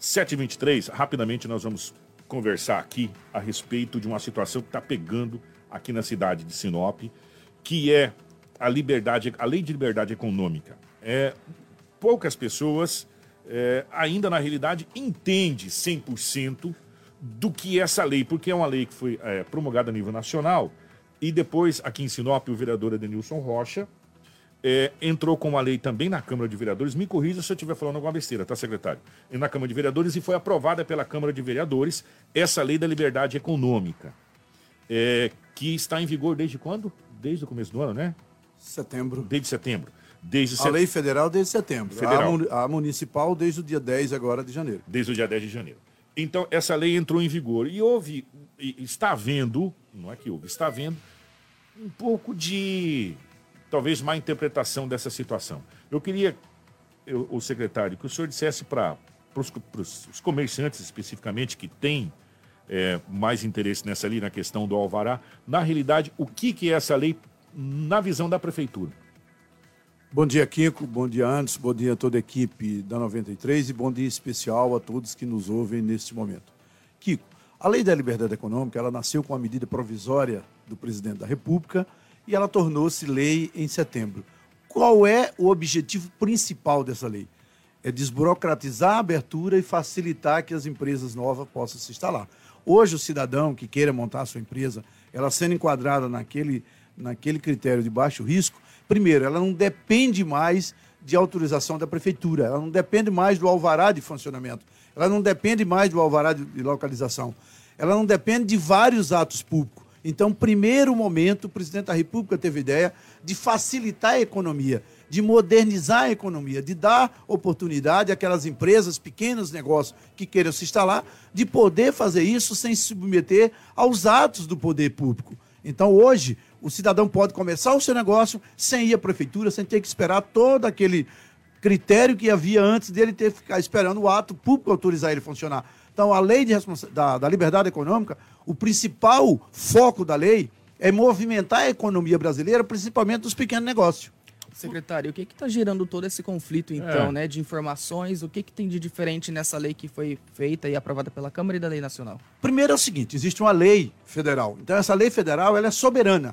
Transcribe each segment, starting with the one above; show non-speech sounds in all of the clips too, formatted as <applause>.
7h23, rapidamente nós vamos conversar aqui a respeito de uma situação que está pegando aqui na cidade de Sinop, que é a liberdade, a lei de liberdade econômica. É, poucas pessoas é, ainda na realidade entende 100% do que é essa lei, porque é uma lei que foi é, promulgada a nível nacional e depois aqui em Sinop o vereador Edenilson Rocha é, entrou com uma lei também na Câmara de Vereadores. Me corrija se eu estiver falando alguma besteira, tá, secretário? E na Câmara de Vereadores e foi aprovada pela Câmara de Vereadores essa lei da liberdade econômica, é, que está em vigor desde quando? Desde o começo do ano, né? Setembro. Desde setembro. Desde a set... lei federal desde setembro. Federal. A, a municipal desde o dia 10 agora de janeiro. Desde o dia 10 de janeiro. Então, essa lei entrou em vigor e houve, está havendo, não é que houve, está havendo um pouco de, talvez, má interpretação dessa situação. Eu queria, eu, o secretário, que o senhor dissesse para os comerciantes especificamente que têm é, mais interesse nessa lei, na questão do alvará, na realidade, o que, que é essa lei na visão da prefeitura? Bom dia, Kiko. Bom dia, Anderson. Bom dia a toda a equipe da 93 e bom dia especial a todos que nos ouvem neste momento. Kiko, a Lei da Liberdade Econômica, ela nasceu com a medida provisória do presidente da República e ela tornou-se lei em setembro. Qual é o objetivo principal dessa lei? É desburocratizar a abertura e facilitar que as empresas novas possam se instalar. Hoje, o cidadão que queira montar a sua empresa, ela sendo enquadrada naquele, naquele critério de baixo risco, primeiro, ela não depende mais de autorização da prefeitura, ela não depende mais do alvará de funcionamento, ela não depende mais do alvará de localização, ela não depende de vários atos públicos. Então, primeiro momento, o presidente da República teve ideia de facilitar a economia, de modernizar a economia, de dar oportunidade àquelas empresas, pequenos negócios que queiram se instalar, de poder fazer isso sem se submeter aos atos do poder público. Então, hoje, o cidadão pode começar o seu negócio sem ir à prefeitura, sem ter que esperar todo aquele critério que havia antes dele ter que ficar esperando o ato público autorizar ele funcionar. Então, a lei da, da liberdade econômica, o principal foco da lei é movimentar a economia brasileira, principalmente dos pequenos negócios. Secretário, o que está gerando todo esse conflito, então, é. né, de informações? O que, que tem de diferente nessa lei que foi feita e aprovada pela Câmara e da Lei Nacional? Primeiro é o seguinte, existe uma lei federal. Então, essa lei federal ela é soberana.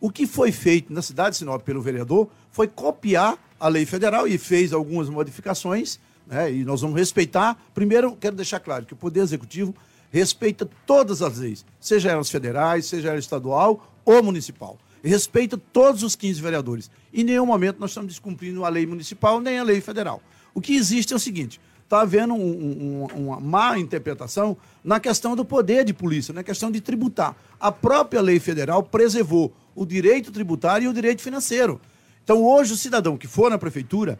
O que foi feito na cidade de Sinop pelo vereador foi copiar a lei federal e fez algumas modificações, né, e nós vamos respeitar. Primeiro, quero deixar claro que o Poder Executivo respeita todas as leis, seja elas federais, seja ela estadual ou municipal respeita todos os 15 vereadores. Em nenhum momento nós estamos descumprindo a lei municipal nem a lei federal. O que existe é o seguinte: está havendo um, um, uma má interpretação na questão do poder de polícia, na questão de tributar. A própria lei federal preservou o direito tributário e o direito financeiro. Então, hoje, o cidadão que for na prefeitura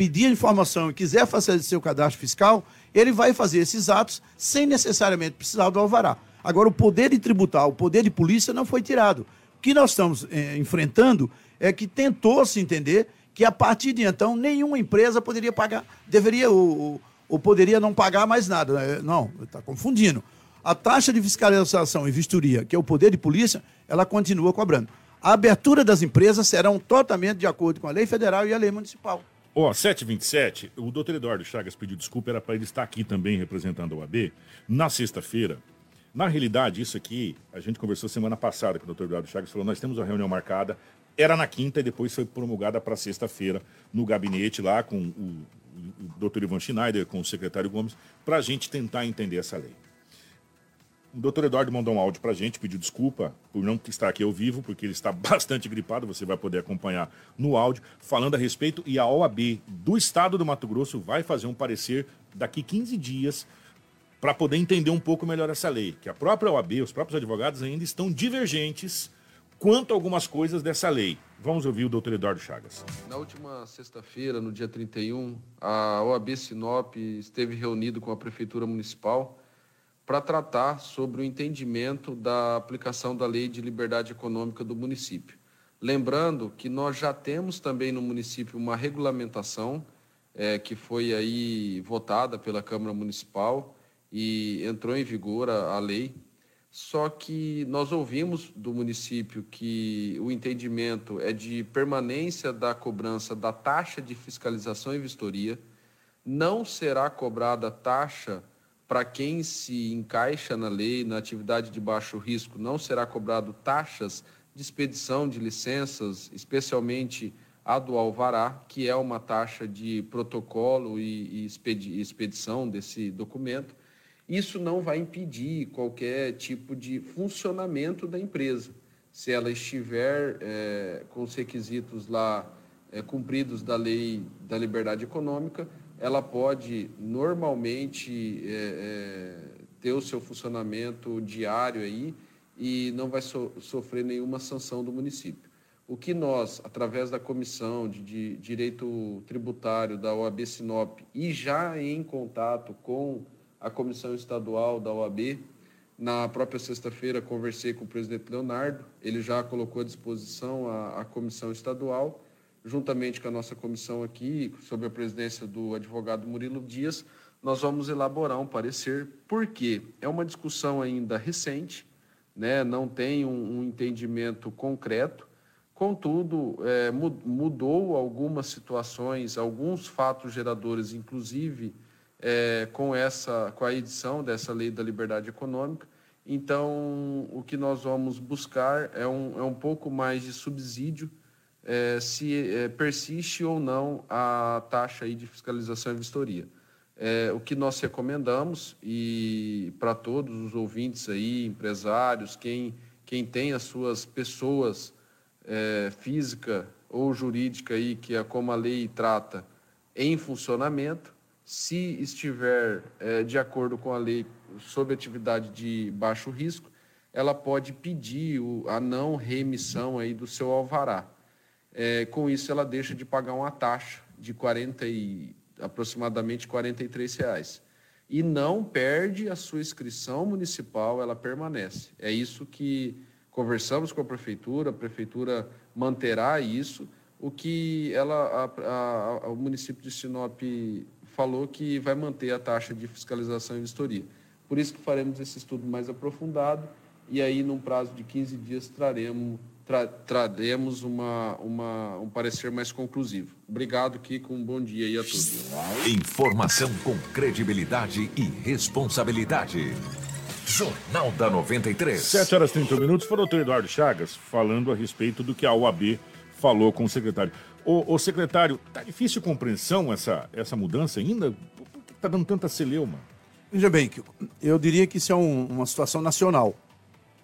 pedir informação e quiser fazer seu cadastro fiscal, ele vai fazer esses atos sem necessariamente precisar do alvará. Agora, o poder de tributar, o poder de polícia não foi tirado que nós estamos é, enfrentando é que tentou se entender que a partir de então nenhuma empresa poderia pagar, deveria ou, ou poderia não pagar mais nada. Né? Não, está confundindo. A taxa de fiscalização e vistoria, que é o poder de polícia, ela continua cobrando. A abertura das empresas serão totalmente de acordo com a lei federal e a lei municipal. Ó, oh, 727, o doutor Eduardo Chagas pediu desculpa, era para ele estar aqui também representando a OAB. Na sexta-feira, na realidade, isso aqui, a gente conversou semana passada com o Dr. Eduardo Chagas, falou, nós temos uma reunião marcada, era na quinta e depois foi promulgada para sexta-feira no gabinete lá com o, o Dr. Ivan Schneider, com o secretário Gomes, para a gente tentar entender essa lei. O doutor Eduardo mandou um áudio para a gente, pediu desculpa por não estar aqui ao vivo, porque ele está <laughs> bastante gripado, você vai poder acompanhar no áudio, falando a respeito, e a OAB do Estado do Mato Grosso vai fazer um parecer daqui 15 dias para poder entender um pouco melhor essa lei, que a própria OAB, os próprios advogados ainda estão divergentes quanto a algumas coisas dessa lei. Vamos ouvir o doutor Eduardo Chagas. Na última sexta-feira, no dia 31, a OAB Sinop esteve reunido com a Prefeitura Municipal para tratar sobre o entendimento da aplicação da Lei de Liberdade Econômica do município. Lembrando que nós já temos também no município uma regulamentação é, que foi aí votada pela Câmara Municipal, e entrou em vigor a, a lei. Só que nós ouvimos do município que o entendimento é de permanência da cobrança da taxa de fiscalização e vistoria. não será cobrada taxa para quem se encaixa na lei, na atividade de baixo risco, não será cobrado taxas de expedição de licenças, especialmente a do alvará, que é uma taxa de protocolo e, expedição desse documento. Isso não vai impedir qualquer tipo de funcionamento da empresa. Se ela estiver é, com os requisitos lá é, cumpridos da lei da liberdade econômica, ela pode normalmente é, é, ter o seu funcionamento diário aí e não vai so, sofrer nenhuma sanção do município. O que nós, através da Comissão de, de Direito Tributário da OAB Sinop e já em contato com a Comissão Estadual da OAB, na própria sexta-feira conversei com o presidente Leonardo, ele já colocou à disposição a, a comissão estadual juntamente com a nossa comissão aqui, sob a presidência do advogado Murilo Dias, nós vamos elaborar um parecer, porque é uma discussão ainda recente, né? não tem um, um entendimento concreto, contudo, é, mudou algumas situações, alguns fatos geradores, inclusive é, com, essa, com a edição dessa lei da liberdade econômica. Então, o que nós vamos buscar é um, é um pouco mais de subsídio é, se é, persiste ou não a taxa aí de fiscalização e vistoria. É, o que nós recomendamos, e para todos os ouvintes aí, empresários, quem, quem tem as suas pessoas é, física ou jurídica aí, que é como a lei trata, em funcionamento, se estiver é, de acordo com a lei sob atividade de baixo risco, ela pode pedir o, a não reemissão aí do seu alvará é, com isso ela deixa de pagar uma taxa de 40 e, aproximadamente 43 reais. E não perde a sua inscrição municipal, ela permanece. É isso que conversamos com a prefeitura, a prefeitura manterá isso. O que ela, a, a, o município de Sinop falou que vai manter a taxa de fiscalização e vistoria. Por isso que faremos esse estudo mais aprofundado e aí, num prazo de 15 dias, traremos tra traremos uma, uma, um parecer mais conclusivo. Obrigado, Kiko. Um bom dia aí a todos. Informação com credibilidade e responsabilidade. Jornal da 93. 7 horas e 30 minutos. Foi o doutor Eduardo Chagas falando a respeito do que a OAB falou com o secretário. O, o secretário, tá difícil compreensão essa, essa mudança ainda? Por que está dando tanta celeuma? Veja bem, eu diria que isso é um, uma situação nacional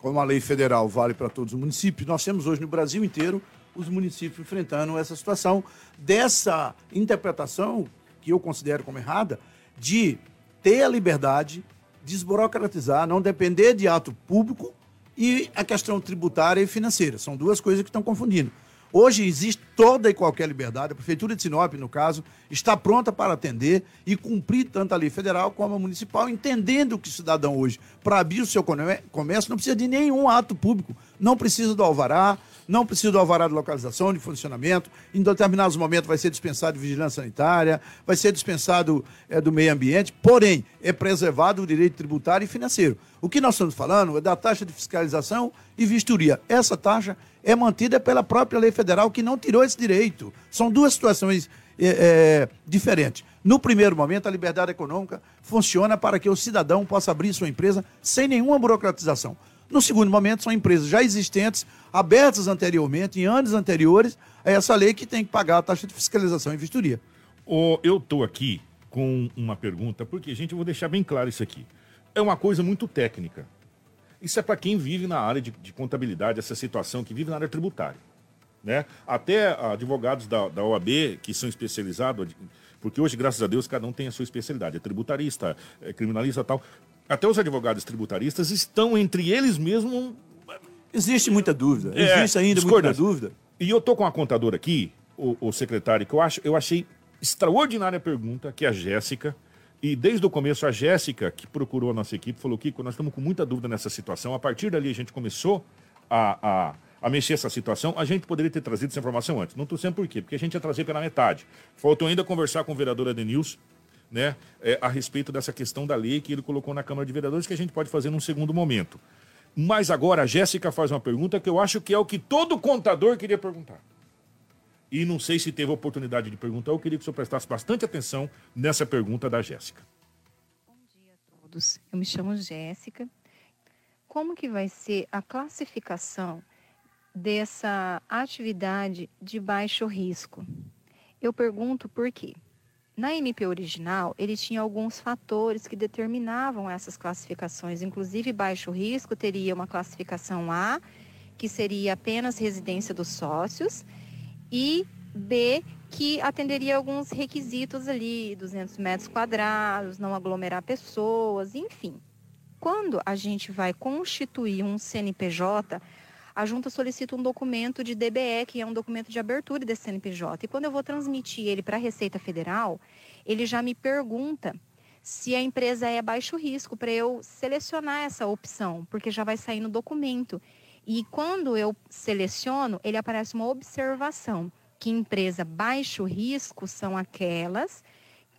como a lei federal vale para todos os municípios, nós temos hoje no Brasil inteiro os municípios enfrentando essa situação dessa interpretação, que eu considero como errada, de ter a liberdade, desburocratizar, não depender de ato público e a questão tributária e financeira. São duas coisas que estão confundindo. Hoje existe toda e qualquer liberdade. A Prefeitura de Sinop, no caso, está pronta para atender e cumprir tanto a lei federal como a municipal, entendendo que o cidadão hoje, para abrir o seu comércio, não precisa de nenhum ato público. Não precisa do alvará, não precisa do alvará de localização, de funcionamento. Em determinados momentos vai ser dispensado de vigilância sanitária, vai ser dispensado é, do meio ambiente, porém, é preservado o direito tributário e financeiro. O que nós estamos falando é da taxa de fiscalização e vistoria. Essa taxa é mantida pela própria lei federal, que não tirou esse direito. São duas situações é, é, diferentes. No primeiro momento, a liberdade econômica funciona para que o cidadão possa abrir sua empresa sem nenhuma burocratização. No segundo momento, são empresas já existentes, abertas anteriormente, em anos anteriores, a essa lei que tem que pagar a taxa de fiscalização e vistoria. Oh, eu estou aqui com uma pergunta, porque, gente, eu vou deixar bem claro isso aqui. É uma coisa muito técnica. Isso é para quem vive na área de, de, contabilidade, essa situação, que vive na área tributária. Né? Até advogados da, da OAB, que são especializados, porque hoje, graças a Deus, cada um tem a sua especialidade. É tributarista, é criminalista tal até os advogados tributaristas estão entre eles mesmos. Existe muita dúvida. É, Existe ainda muita dúvida. E eu tô com a contadora aqui, o, o, secretário, que eu acho, eu achei extraordinária a pergunta, que é a Jéssica. E desde o começo, a Jéssica, que procurou a nossa equipe, falou: Kiko, nós estamos com muita dúvida nessa situação. A partir dali, a gente começou a, a, a mexer essa situação. A gente poderia ter trazido essa informação antes. Não estou sendo por quê? Porque a gente ia trazer pela metade. Faltou ainda conversar com o vereador Adenilson né, é, a respeito dessa questão da lei que ele colocou na Câmara de Vereadores, que a gente pode fazer num segundo momento. Mas agora a Jéssica faz uma pergunta que eu acho que é o que todo contador queria perguntar. E não sei se teve oportunidade de perguntar. Eu queria que o senhor prestasse bastante atenção nessa pergunta da Jéssica. Bom dia a todos. Eu me chamo Jéssica. Como que vai ser a classificação dessa atividade de baixo risco? Eu pergunto por quê. Na MP original, ele tinha alguns fatores que determinavam essas classificações, inclusive baixo risco teria uma classificação A, que seria apenas residência dos sócios, e B, que atenderia alguns requisitos ali, 200 metros quadrados, não aglomerar pessoas, enfim. Quando a gente vai constituir um CNPJ, a junta solicita um documento de DBE, que é um documento de abertura desse CNPJ. E quando eu vou transmitir ele para a Receita Federal, ele já me pergunta se a empresa é baixo risco, para eu selecionar essa opção, porque já vai sair no documento. E quando eu seleciono, ele aparece uma observação que empresa baixo risco são aquelas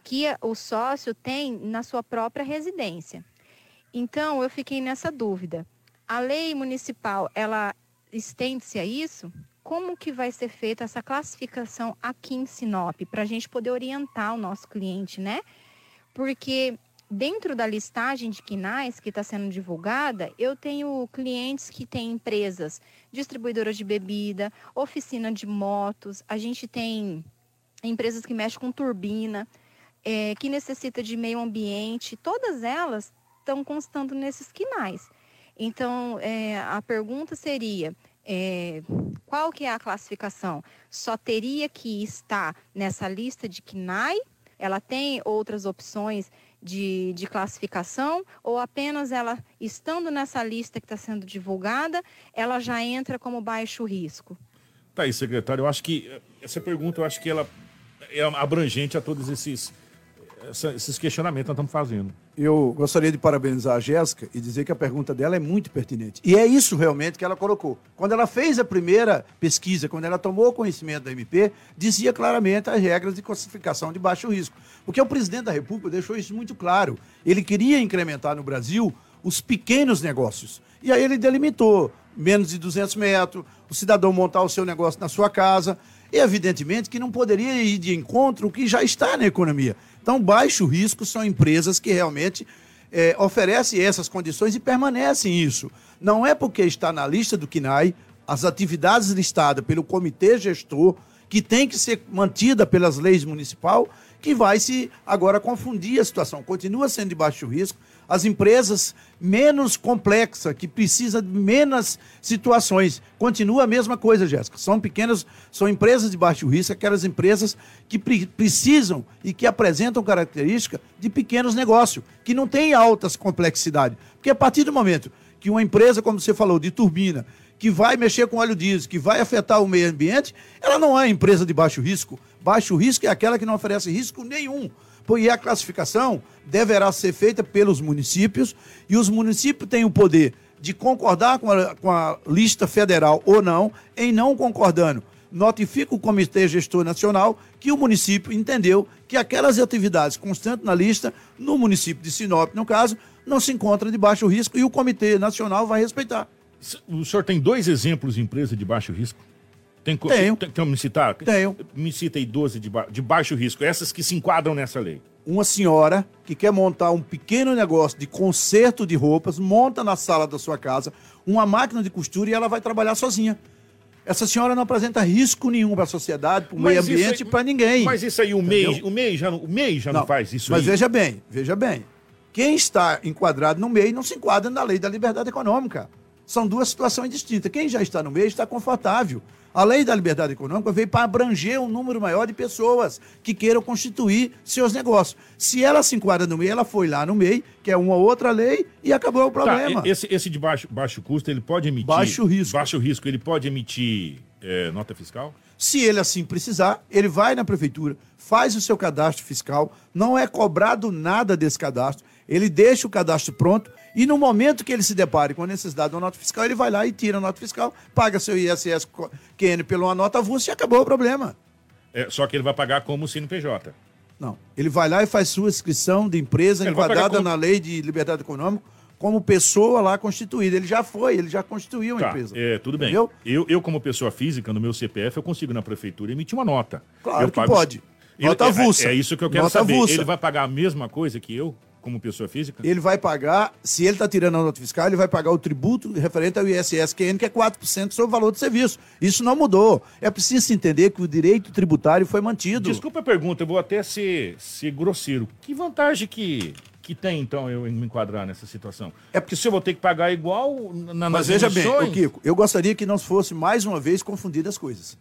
que o sócio tem na sua própria residência. Então, eu fiquei nessa dúvida. A lei municipal, ela estende-se a isso? Como que vai ser feita essa classificação aqui em Sinop, para a gente poder orientar o nosso cliente, né? Porque dentro da listagem de quinais que está sendo divulgada, eu tenho clientes que têm empresas distribuidoras de bebida, oficina de motos, a gente tem empresas que mexem com turbina, é, que necessita de meio ambiente, todas elas estão constando nesses quinais. Então, é, a pergunta seria, é, qual que é a classificação? Só teria que estar nessa lista de KNAI? Ela tem outras opções de, de classificação? Ou apenas ela, estando nessa lista que está sendo divulgada, ela já entra como baixo risco? Tá aí, secretário. Eu acho que essa pergunta, eu acho que ela é abrangente a todos esses essa, esses questionamentos que nós estamos fazendo. Eu gostaria de parabenizar a Jéssica e dizer que a pergunta dela é muito pertinente. E é isso realmente que ela colocou. Quando ela fez a primeira pesquisa, quando ela tomou conhecimento da MP, dizia claramente as regras de classificação de baixo risco. Porque o presidente da República deixou isso muito claro. Ele queria incrementar no Brasil os pequenos negócios. E aí ele delimitou menos de 200 metros, o cidadão montar o seu negócio na sua casa. E evidentemente que não poderia ir de encontro o que já está na economia. Então, baixo risco são empresas que realmente é, oferecem essas condições e permanecem isso. Não é porque está na lista do KINAI, as atividades listadas pelo comitê gestor, que tem que ser mantida pelas leis municipal, que vai se agora confundir a situação. Continua sendo de baixo risco, as empresas menos complexas, que precisa de menos situações. Continua a mesma coisa, Jéssica. São pequenas, são empresas de baixo risco, aquelas empresas que pre precisam e que apresentam característica de pequenos negócios, que não têm altas complexidades. Porque a partir do momento que uma empresa, como você falou, de turbina, que vai mexer com óleo diesel, que vai afetar o meio ambiente, ela não é empresa de baixo risco. Baixo risco é aquela que não oferece risco nenhum e a classificação deverá ser feita pelos municípios e os municípios têm o poder de concordar com a, com a lista federal ou não, em não concordando. Notifica o Comitê Gestor Nacional que o município entendeu que aquelas atividades constantes na lista, no município de Sinop, no caso, não se encontram de baixo risco e o Comitê Nacional vai respeitar. O senhor tem dois exemplos de empresa de baixo risco? Tem, Tenho. Tem, tem me citar? Tenho. Me cita aí 12 de, ba de baixo risco, essas que se enquadram nessa lei. Uma senhora que quer montar um pequeno negócio de conserto de roupas, monta na sala da sua casa uma máquina de costura e ela vai trabalhar sozinha. Essa senhora não apresenta risco nenhum para a sociedade, para o meio ambiente, para ninguém. Mas isso aí, o MEI, o MEI já, não, o MEI já não, não faz isso Mas aí. veja bem, veja bem. Quem está enquadrado no MEI não se enquadra na lei da liberdade econômica. São duas situações distintas. Quem já está no MEI está confortável. A lei da liberdade econômica veio para abranger um número maior de pessoas que queiram constituir seus negócios. Se ela se enquadra no MEI, ela foi lá no MEI, que é uma outra lei, e acabou o tá, problema. Tá, esse, esse de baixo, baixo custo, ele pode emitir. Baixo risco. Baixo risco, ele pode emitir é, nota fiscal? Se ele assim precisar, ele vai na prefeitura, faz o seu cadastro fiscal, não é cobrado nada desse cadastro, ele deixa o cadastro pronto e no momento que ele se depare com a necessidade de uma nota fiscal, ele vai lá e tira a nota fiscal, paga seu ISS QN pela uma nota avulsa e acabou o problema. É, só que ele vai pagar como CNPJ. Não. Ele vai lá e faz sua inscrição de empresa ele enquadrada como... na lei de liberdade econômica como pessoa lá constituída. Ele já foi, ele já constituiu a Tá, empresa. é, tudo bem. Entendeu? Eu, eu, como pessoa física, no meu CPF, eu consigo na prefeitura emitir uma nota. Claro Eu que pago- pode. Ele- Nota é- avulsa. É, isso que eu quero Nota saber. avulsa. Ele vai pagar a mesma coisa que eu, como pessoa física? Ele vai pagar, se ele está tirando a nota fiscal, ele vai pagar o tributo referente ao ISSQN, que é 4% sobre o valor do serviço. Isso não mudou. É preciso se entender que o direito tributário foi mantido. Desculpa a pergunta, eu vou até ser, ser grosseiro. Que vantagem que, que tem, então, eu me enquadrar nessa situação? É porque se eu vou ter que pagar igual na, Mas nas veja bem, emissões- ô Kiko, eu gostaria que não fosse mais uma vez confundidas as coisas.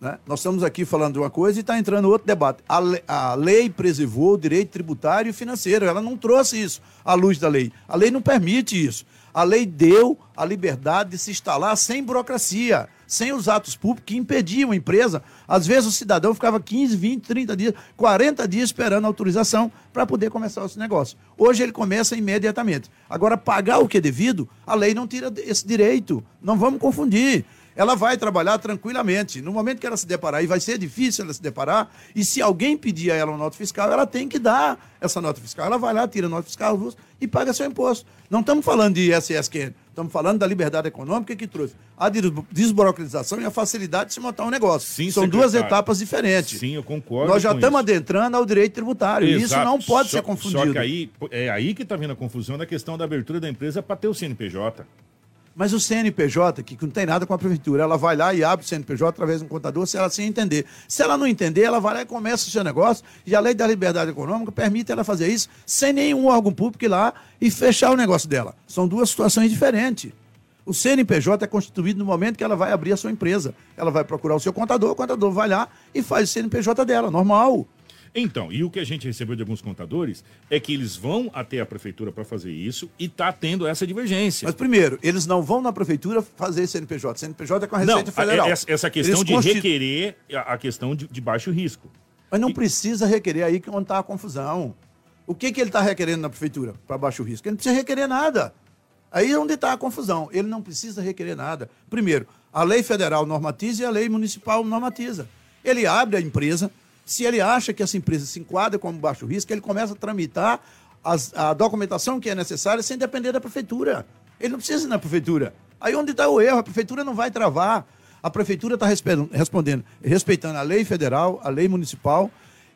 Né? Nós estamos aqui falando de uma coisa e está entrando outro debate. A, le- a lei preservou o direito tributário e financeiro, ela não trouxe isso à luz da lei. A lei não permite isso. A lei deu a liberdade de se instalar sem burocracia, sem os atos públicos que impediam a empresa. Às vezes o cidadão ficava 15, 20, 30 dias, 40 dias esperando autorização para poder começar esse negócio. Hoje ele começa imediatamente. Agora, pagar o que é devido, a lei não tira esse direito. Não vamos confundir ela vai trabalhar tranquilamente. No momento que ela se deparar, e vai ser difícil ela se deparar, e se alguém pedir a ela uma nota fiscal, ela tem que dar essa nota fiscal. Ela vai lá, tira a nota fiscal e paga seu imposto. Não estamos falando de ISSQN, estamos falando da liberdade econômica que trouxe a des- desburocratização e a facilidade de se montar um negócio. Sim, São duas secretário. etapas diferentes. Sim, eu concordo Nós já estamos isso. adentrando ao direito tributário. e Isso Exato. não pode Só- ser confundido. Só que aí, é aí que está vindo a confusão da questão da abertura da empresa para ter o CNPJ. Mas o CNPJ, que não tem nada com a prefeitura, ela vai lá e abre o CNPJ através de um contador, se ela assim entender. Se ela não entender, ela vai lá e começa o seu negócio, e a lei da liberdade econômica permite ela fazer isso sem nenhum órgão público ir lá e fechar o negócio dela. São duas situações diferentes. O CNPJ é constituído no momento que ela vai abrir a sua empresa. Ela vai procurar o seu contador, o contador vai lá e faz o CNPJ dela, normal. Então, e o que a gente recebeu de alguns contadores é que eles vão até a prefeitura para fazer isso e está tendo essa divergência. Mas primeiro, eles não vão na prefeitura fazer CNPJ. CNPJ é com a Não, Receita Federal. essa, essa questão Eles de constitu- requerer a, questão de, de baixo risco. Mas não precisa requerer aí que onde está a confusão. O que, que ele está requerendo na prefeitura para baixo risco? Ele não precisa requerer nada. Aí é onde está a confusão. Ele não precisa requerer nada. Primeiro, a lei federal normatiza e a lei municipal normatiza. Ele abre a empresa, se ele acha que essa empresa se enquadra como baixo risco, ele começa a tramitar as- a documentação que é necessária sem depender da prefeitura. Ele não precisa ir na prefeitura. Aí onde está o erro? A prefeitura não vai travar. A prefeitura está respondendo, respeitando a lei federal, a lei municipal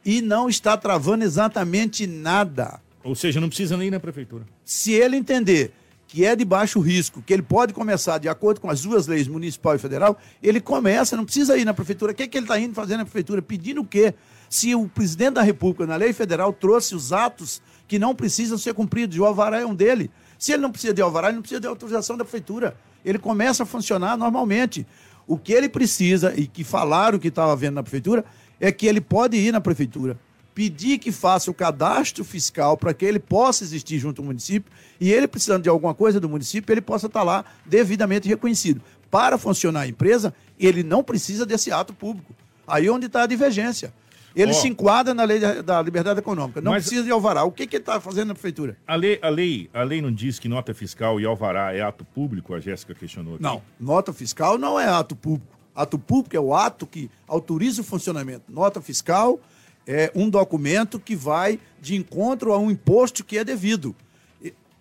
e não está travando exatamente nada. Ou seja, não precisa nem ir na prefeitura. Se ele entender que é de baixo risco, que ele pode começar de acordo com as duas leis, municipal e federal, ele começa, não precisa ir na prefeitura. O que, é que ele está indo fazer na prefeitura? Pedindo o quê? Se o presidente da República, na lei federal, trouxe os atos que não precisam ser cumpridos, e o alvará é um dele. Se ele não precisa de alvará, ele não precisa de autorização da prefeitura. Ele começa a funcionar normalmente. O que ele precisa, e que falaram que estava vendo na prefeitura, é que ele pode ir na prefeitura, pedir que faça o cadastro fiscal para que ele possa existir junto ao município e ele precisando de alguma coisa do município, ele possa estar lá devidamente reconhecido. Para funcionar a empresa, ele não precisa desse ato público. Aí é onde está a divergência. Ele Ó. se enquadra na lei da, da liberdade econômica. Não precisa de alvará. O que, que ele está fazendo na prefeitura? A lei, a, lei, a lei não diz que nota fiscal e alvará é ato público? A Jéssica questionou aqui. Não, nota fiscal não é ato público. Ato público é o ato que autoriza o funcionamento. Nota fiscal é um documento que vai de encontro a um imposto que é devido.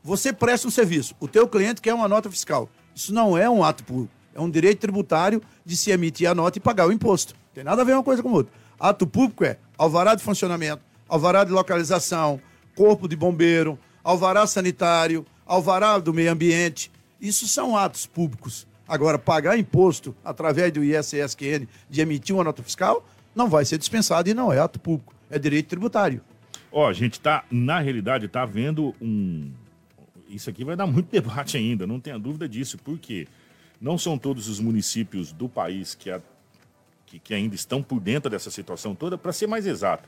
Você presta um serviço, o teu cliente quer uma nota fiscal. Isso não é um ato público, é um direito tributário de se emitir a nota e pagar o imposto. Tem nada a ver uma coisa com outra. Ato público é alvará de funcionamento, alvará de localização, corpo de bombeiro, alvará sanitário, alvará do meio ambiente. Isso são atos públicos. Agora, pagar imposto através do ISSQN de emitir uma nota fiscal não vai ser dispensado e não é ato público, é direito tributário. Ó, a gente tá, na realidade, tá vendo um. Isso aqui vai dar muito <laughs> debate ainda, não tenha dúvida disso, porque não são todos os municípios do país que, a- que, que ainda estão por dentro dessa situação toda. Para ser mais exato,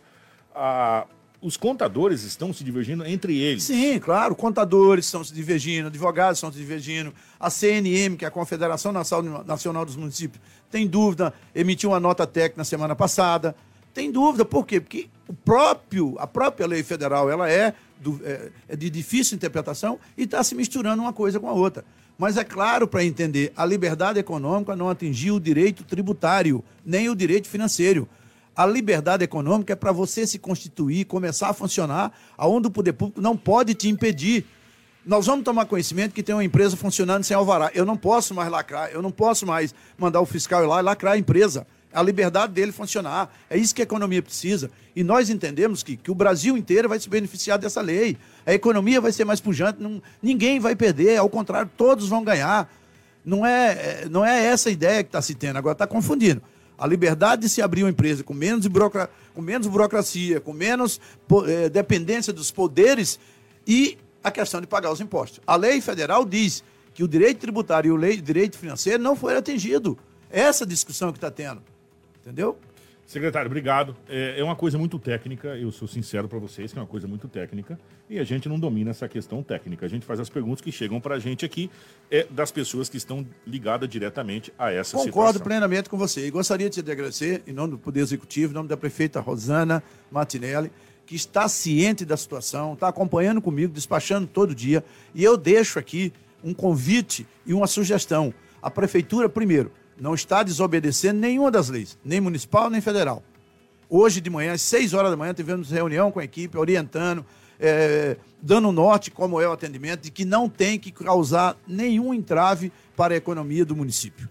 a- os contadores estão se divergindo entre eles. Sim, claro, contadores estão se divergindo, advogados estão se divergindo, a CNM, que é a Confederação Nacional dos Municípios, tem dúvida, emitiu uma nota técnica na semana passada. Tem dúvida, por quê? Porque o próprio, a própria lei federal ela é, do- é- é de difícil interpretação e está se misturando uma coisa com a outra. Mas é claro para entender, a liberdade econômica não atingiu o direito tributário, nem o direito financeiro. A liberdade econômica é para você se constituir, começar a funcionar, aonde o poder público não pode te impedir. Nós vamos tomar conhecimento que tem uma empresa funcionando sem alvará. Eu não posso mais lacrar, eu não posso mais mandar o fiscal ir lá e lacrar a empresa. A liberdade dele funcionar. É isso que a economia precisa. E nós entendemos que, que o Brasil inteiro vai se beneficiar dessa lei. A economia vai ser mais pujante, não, ninguém vai perder, ao contrário, todos vão ganhar. Não é, não é essa a ideia que está se tendo, agora está confundindo. A liberdade de se abrir uma empresa com menos, burocra... com menos burocracia, com menos eh, dependência dos poderes e a questão de pagar os impostos. A lei federal diz que o direito tributário e o direito financeiro não foi atingido. Essa discussão que está tendo. Entendeu? Secretário, obrigado. É, é uma coisa muito técnica, eu sou sincero para vocês que é uma coisa muito técnica e a gente não domina essa questão técnica. A gente faz as perguntas que chegam para a gente aqui é, das pessoas que estão ligadas diretamente a essa Concordo situação. Concordo plenamente com você e gostaria de te agradecer, em nome do Poder Executivo, em nome da prefeita Rosana Martinelli, que está ciente da situação, está acompanhando comigo, despachando todo dia. E eu deixo aqui um convite e uma sugestão. A prefeitura, primeiro, não está desobedecendo nenhuma das leis, nem municipal nem federal. Hoje de manhã, às 6 horas da manhã, tivemos reunião com a equipe, orientando, é, dando norte como é o atendimento, de que não tem que causar nenhum entrave para a economia do município.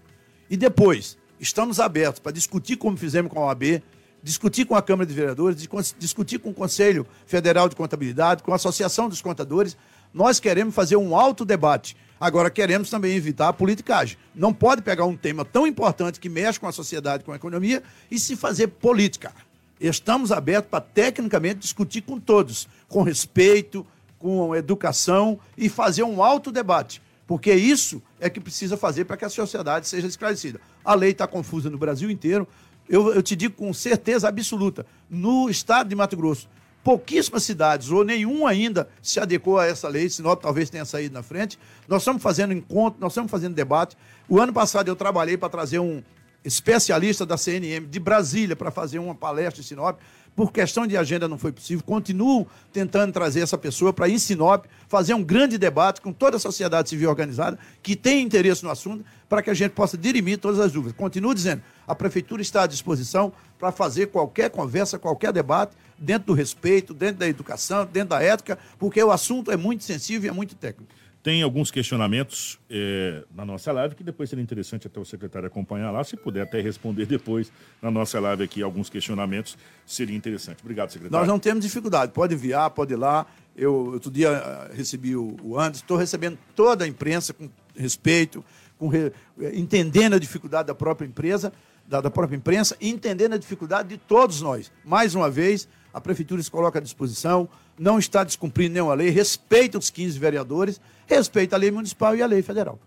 E depois, estamos abertos para discutir como fizemos com a OAB, discutir com a Câmara de Vereadores, discutir com o Conselho Federal de Contabilidade, com a Associação dos Contadores. Nós queremos fazer um alto debate. Agora, queremos também evitar a politicagem. Não pode pegar um tema tão importante que mexe com a sociedade, com a economia, e se fazer política. Estamos abertos para, tecnicamente, discutir com todos, com respeito, com educação e fazer um alto debate. Porque isso é que precisa fazer para que a sociedade seja esclarecida. A lei está confusa no Brasil inteiro eu, eu te digo com certeza absoluta, no estado de Mato Grosso, pouquíssimas cidades, ou nenhum ainda, se adequou a essa lei, senão talvez tenha saído na frente. Nós estamos fazendo encontro, nós estamos fazendo debate. O ano passado eu trabalhei para trazer um especialista da CNM de Brasília para fazer uma palestra em Sinop. Por questão de agenda não foi possível. Continuo tentando trazer essa pessoa para em Sinop, fazer um grande debate com toda a sociedade civil organizada que tem interesse no assunto, para que a gente possa dirimir todas as dúvidas. Continuo dizendo, a prefeitura está à disposição para fazer qualquer conversa, qualquer debate, dentro do respeito, dentro da educação, dentro da ética, porque o assunto é muito sensível e é muito técnico. Tem alguns questionamentos é, na nossa live que depois seria interessante até o secretário acompanhar lá. Se puder até responder <laughs> depois na nossa live aqui alguns questionamentos, seria interessante. Obrigado, secretário. Nós não temos dificuldade. Pode enviar, pode ir lá. Eu outro dia ah, recebi o, o Anderson, estou recebendo toda a imprensa com respeito, com re, entendendo a dificuldade da própria empresa, da, da própria imprensa, e entendendo a dificuldade de todos nós. Mais uma vez, a prefeitura se coloca à disposição, não está descumprindo nenhuma lei, respeita os 15 vereadores, respeita a lei municipal e a lei federal.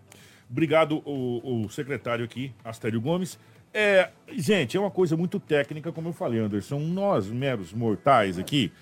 Obrigado, o, o secretário aqui, Astério Gomes. É, gente, é uma coisa muito técnica, como eu falei, Anderson. Nós, meros mortais aqui,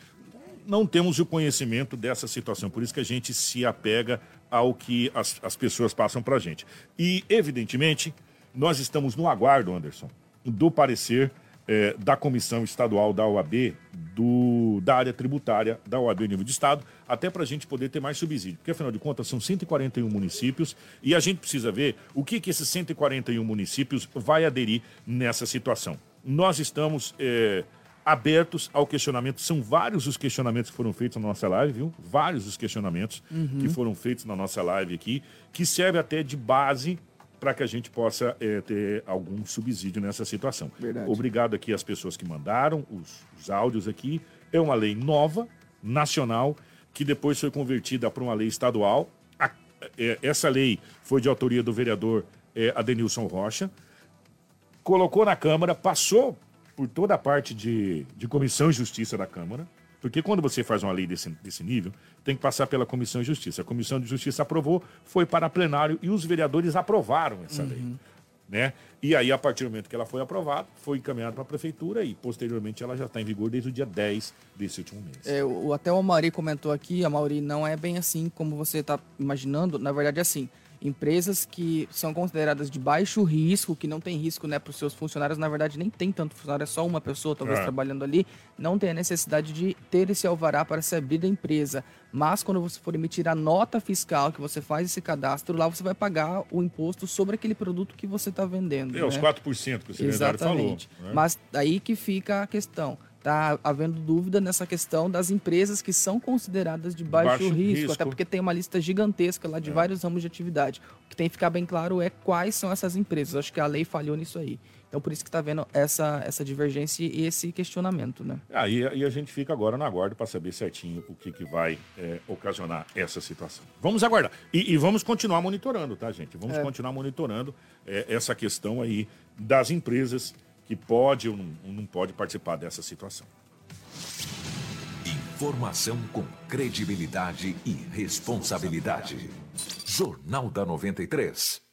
não temos o conhecimento dessa situação. Por isso que a gente se apega ao que as, as pessoas passam para a gente. E, evidentemente, nós estamos no aguardo, Anderson, do parecer é, da Comissão Estadual da OAB, do, da área tributária da OAB nível de Estado, até para a gente poder ter mais subsídio. Porque, afinal de contas, são 141 municípios e a gente precisa ver o que, que esses 141 municípios vai aderir nessa situação. Nós estamos é, abertos ao questionamento. São vários os questionamentos que foram feitos na nossa live, viu? Vários os questionamentos uhum. que foram feitos na nossa live aqui, que serve até de base para que a gente possa é, ter algum subsídio nessa situação. Verdade. Obrigado aqui às pessoas que mandaram os, os áudios aqui. É uma lei nova, nacional, que depois foi convertida para uma lei estadual. A, é, essa lei foi de autoria do vereador é, Adenilson Rocha. Colocou na Câmara, passou por toda a parte de, de Comissão de Justiça da Câmara, porque quando você faz uma lei desse, desse nível, tem que passar pela Comissão de Justiça. A Comissão de Justiça aprovou, foi para plenário e os vereadores aprovaram essa uhum. lei. Né? E aí, a partir do momento que ela foi aprovada, foi encaminhada para a prefeitura e, posteriormente, ela já está em vigor desde o dia 10 desse último mês. É, o, até o Mauri comentou aqui, a Mauri não é bem assim como você está imaginando. Na verdade, é assim empresas que são consideradas de baixo risco, que não tem risco né, para os seus funcionários, na verdade nem tem tanto funcionário, é só uma pessoa talvez é. trabalhando ali, não tem a necessidade de ter esse alvará para se abrir da empresa. Mas quando você for emitir a nota fiscal que você faz esse cadastro, lá você vai pagar o imposto sobre aquele produto que você está vendendo. É, né? os 4% que o secretário Exatamente. falou. Né? Mas aí que fica a questão está havendo dúvida nessa questão das empresas que são consideradas de baixo, Baixo risco, risco. até porque tem uma lista gigantesca lá de vários ramos de atividade. O que tem que ficar bem claro é quais são essas empresas. Acho que a lei falhou nisso aí. Então, por isso que está vendo essa, essa divergência e esse questionamento, né? Aí e a gente fica agora na guarda para saber certinho o que, que vai é, ocasionar essa situação. Vamos aguardar. E, e vamos continuar monitorando, tá, gente? Vamos continuar monitorando é, essa questão aí das empresas que pode ou não, não pode participar dessa situação. Informação com credibilidade e responsabilidade. Jornal da 93.